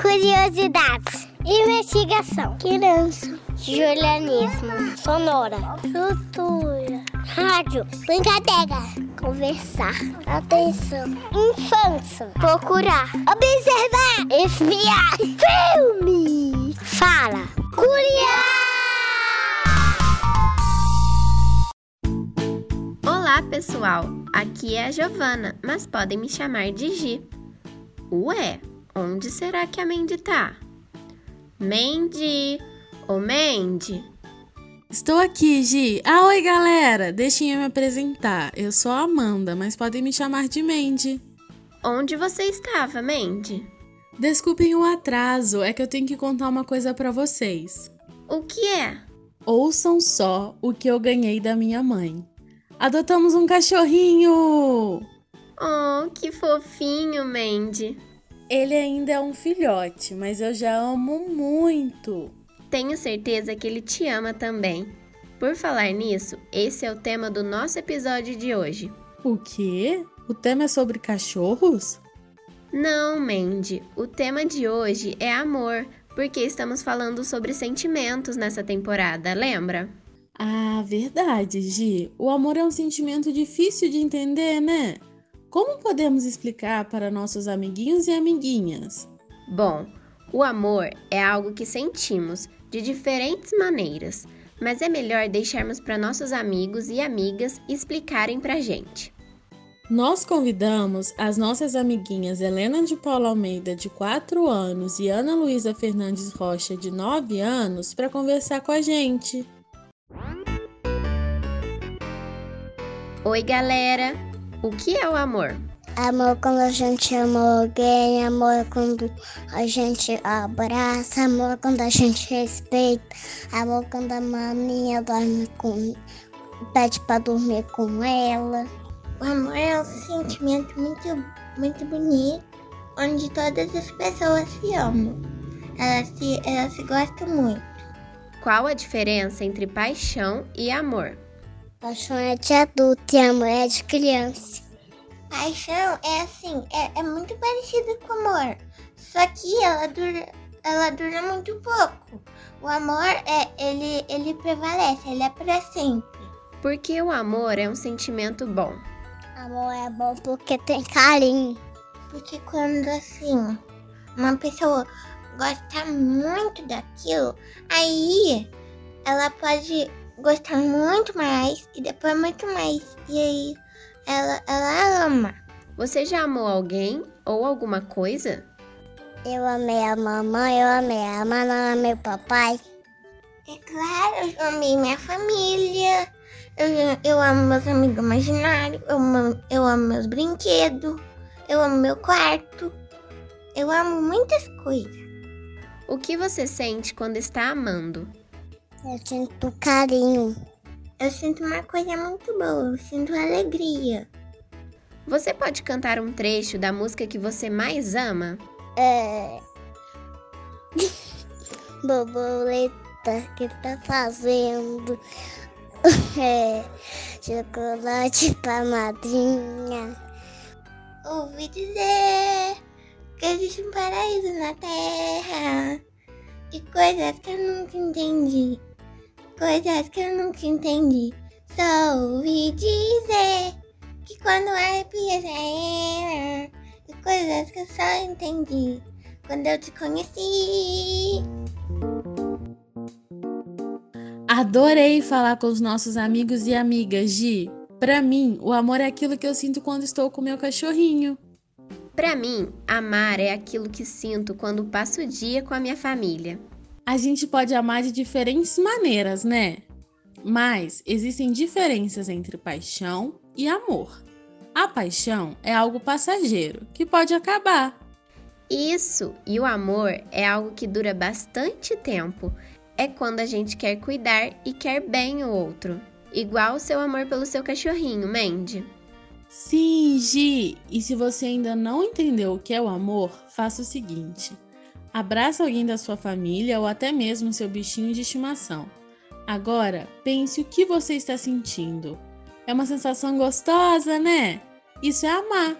Curiosidades. Investigação. Criança. Julianismo. Sonora. Cultura. Rádio. Brincadeira. Conversar. Atenção. Infância. Procurar. Observar. Espiar. Filme. Fala. Curiar. Olá, pessoal! Aqui é a Giovana, mas podem me chamar de Gi. Ué, onde será que a Mandy tá? Mandy! Ô Mandy! Estou aqui, Gi. Ah, oi, galera! Deixem eu me apresentar. Eu sou a Amanda, mas podem me chamar de Mandy. Onde você estava, Mandy? Desculpem o atraso, é que eu tenho que contar uma coisa para vocês. O que é? Ouçam só o que eu ganhei da minha mãe. Adotamos um cachorrinho! Oh, que fofinho, Mandy. Ele ainda é um filhote, mas eu já amo muito. Tenho certeza que ele te ama também. Por falar nisso, esse é o tema do nosso episódio de hoje. O quê? O tema é sobre cachorros? Não, Mandy. O tema de hoje é amor, porque estamos falando sobre sentimentos nessa temporada, lembra? Ah, verdade, Gi. O amor é um sentimento difícil de entender, né? Como podemos explicar para nossos amiguinhos e amiguinhas? Bom, o amor é algo que sentimos de diferentes maneiras, mas é melhor deixarmos para nossos amigos e amigas explicarem para gente. Nós convidamos as nossas amiguinhas Helena de Paula Almeida, de 4 anos, e Ana Luísa Fernandes Rocha, de 9 anos, para conversar com a gente. Oi, galera! O que é o amor? Amor quando a gente ama alguém, amor quando a gente abraça, amor quando a gente respeita, amor quando a maminha dorme com. pede pra dormir com ela. O amor é um sentimento muito, muito bonito, onde todas as pessoas se amam. Elas se, elas se gostam muito. Qual a diferença entre paixão e amor? Paixão é de adulto e amor é de criança. Paixão é assim, é, é muito parecido com amor. Só que ela dura, ela dura muito pouco. O amor é ele, ele prevalece, ele é para sempre. Porque o amor é um sentimento bom. Amor é bom porque tem carinho. Porque quando assim, uma pessoa gosta muito daquilo, aí ela pode gostar muito mais e depois muito mais. E aí ela, ela ama. Você já amou alguém ou alguma coisa? Eu amei a mamãe, eu amei a mamãe, eu amei o papai. É claro, eu amei minha família. Eu, eu amo meus amigos imaginários. Eu amo, eu amo meus brinquedos. Eu amo meu quarto. Eu amo muitas coisas. O que você sente quando está amando? Eu sinto carinho. Eu sinto uma coisa muito boa. Eu sinto alegria. Você pode cantar um trecho da música que você mais ama? É. Borboleta que tá fazendo é, chocolate pra madrinha. Ouvi dizer que existe um paraíso na terra e coisas que eu nunca entendi. Coisas que eu nunca entendi. Só ouvi dizer que quando arrepia já era. E coisas que eu só entendi quando eu te conheci. Adorei falar com os nossos amigos e amigas, Gi. Para mim, o amor é aquilo que eu sinto quando estou com meu cachorrinho. Para mim, amar é aquilo que sinto quando passo o dia com a minha família. A gente pode amar de diferentes maneiras, né? Mas existem diferenças entre paixão e amor. A paixão é algo passageiro que pode acabar. Isso, e o amor é algo que dura bastante tempo. É quando a gente quer cuidar e quer bem o outro. Igual o seu amor pelo seu cachorrinho, Mandy. Sim, Gi! E se você ainda não entendeu o que é o amor, faça o seguinte: abraça alguém da sua família ou até mesmo seu bichinho de estimação. Agora, pense o que você está sentindo. É uma sensação gostosa, né? Isso é amar.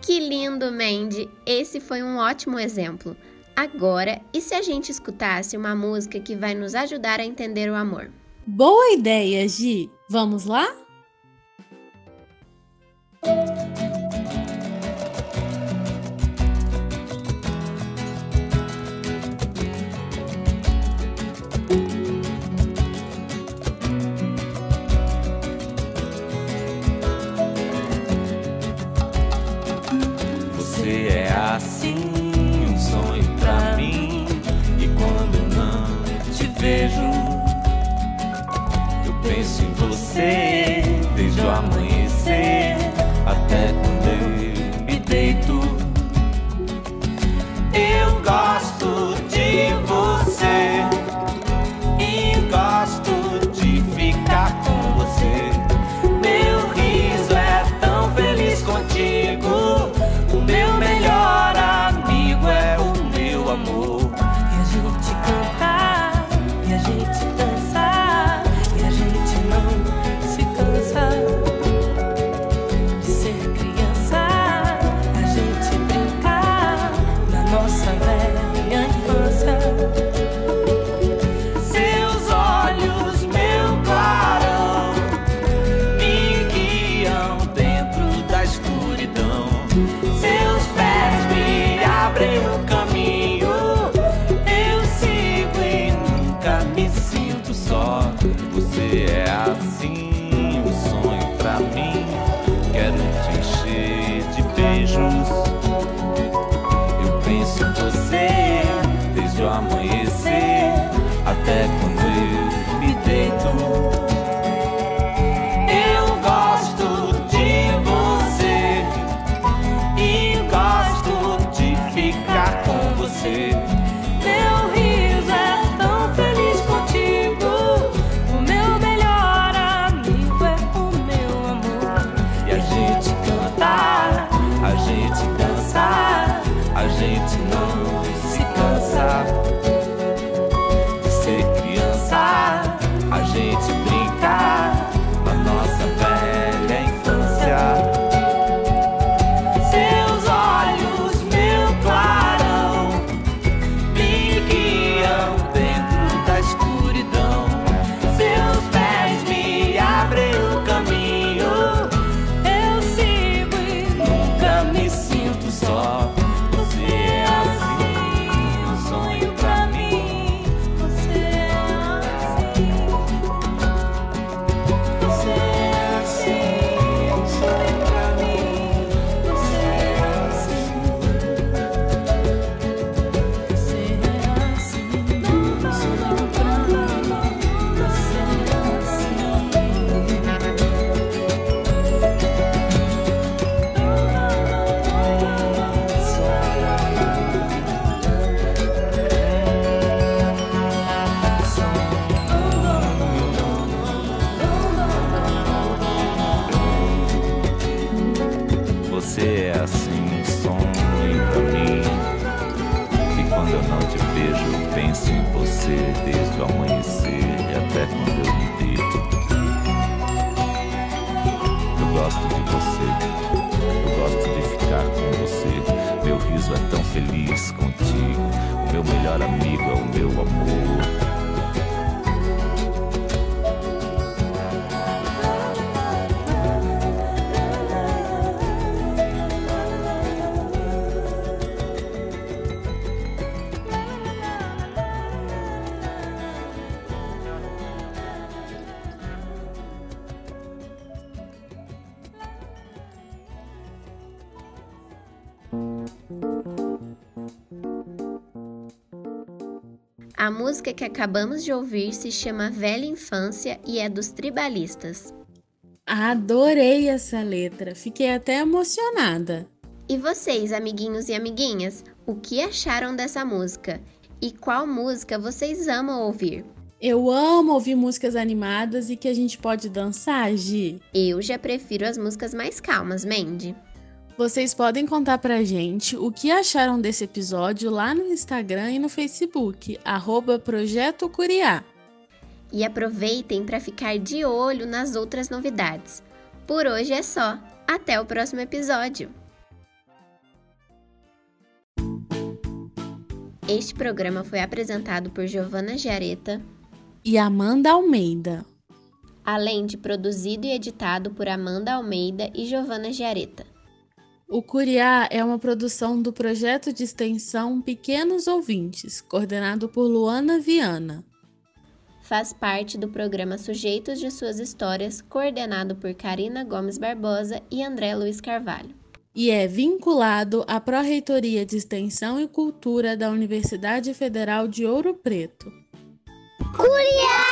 Que lindo, Mandy! Esse foi um ótimo exemplo. Agora, e se a gente escutasse uma música que vai nos ajudar a entender o amor? Boa ideia, Gi! Vamos lá? Você desde o amanhecer e até quando eu me deito. Eu gosto de você, eu gosto de ficar com você. Meu riso é tão feliz contigo. O meu melhor amigo é o meu amor. A música que acabamos de ouvir se chama Velha Infância e é dos Tribalistas. Adorei essa letra, fiquei até emocionada. E vocês, amiguinhos e amiguinhas, o que acharam dessa música? E qual música vocês amam ouvir? Eu amo ouvir músicas animadas e que a gente pode dançar, Gi. Eu já prefiro as músicas mais calmas, Mandy. Vocês podem contar pra gente o que acharam desse episódio lá no Instagram e no Facebook, arroba Projeto Curiá. E aproveitem para ficar de olho nas outras novidades. Por hoje é só. Até o próximo episódio! Este programa foi apresentado por Giovana Giareta, E Amanda Almeida. além de produzido e editado por Amanda Almeida e Giovana Giareta. O Curiá é uma produção do projeto de extensão Pequenos Ouvintes, coordenado por Luana Viana. Faz parte do programa Sujeitos de Suas Histórias, coordenado por Karina Gomes Barbosa e André Luiz Carvalho. e é vinculado à Pró-Reitoria de Extensão e Cultura da Universidade Federal de Ouro Preto. Curiá!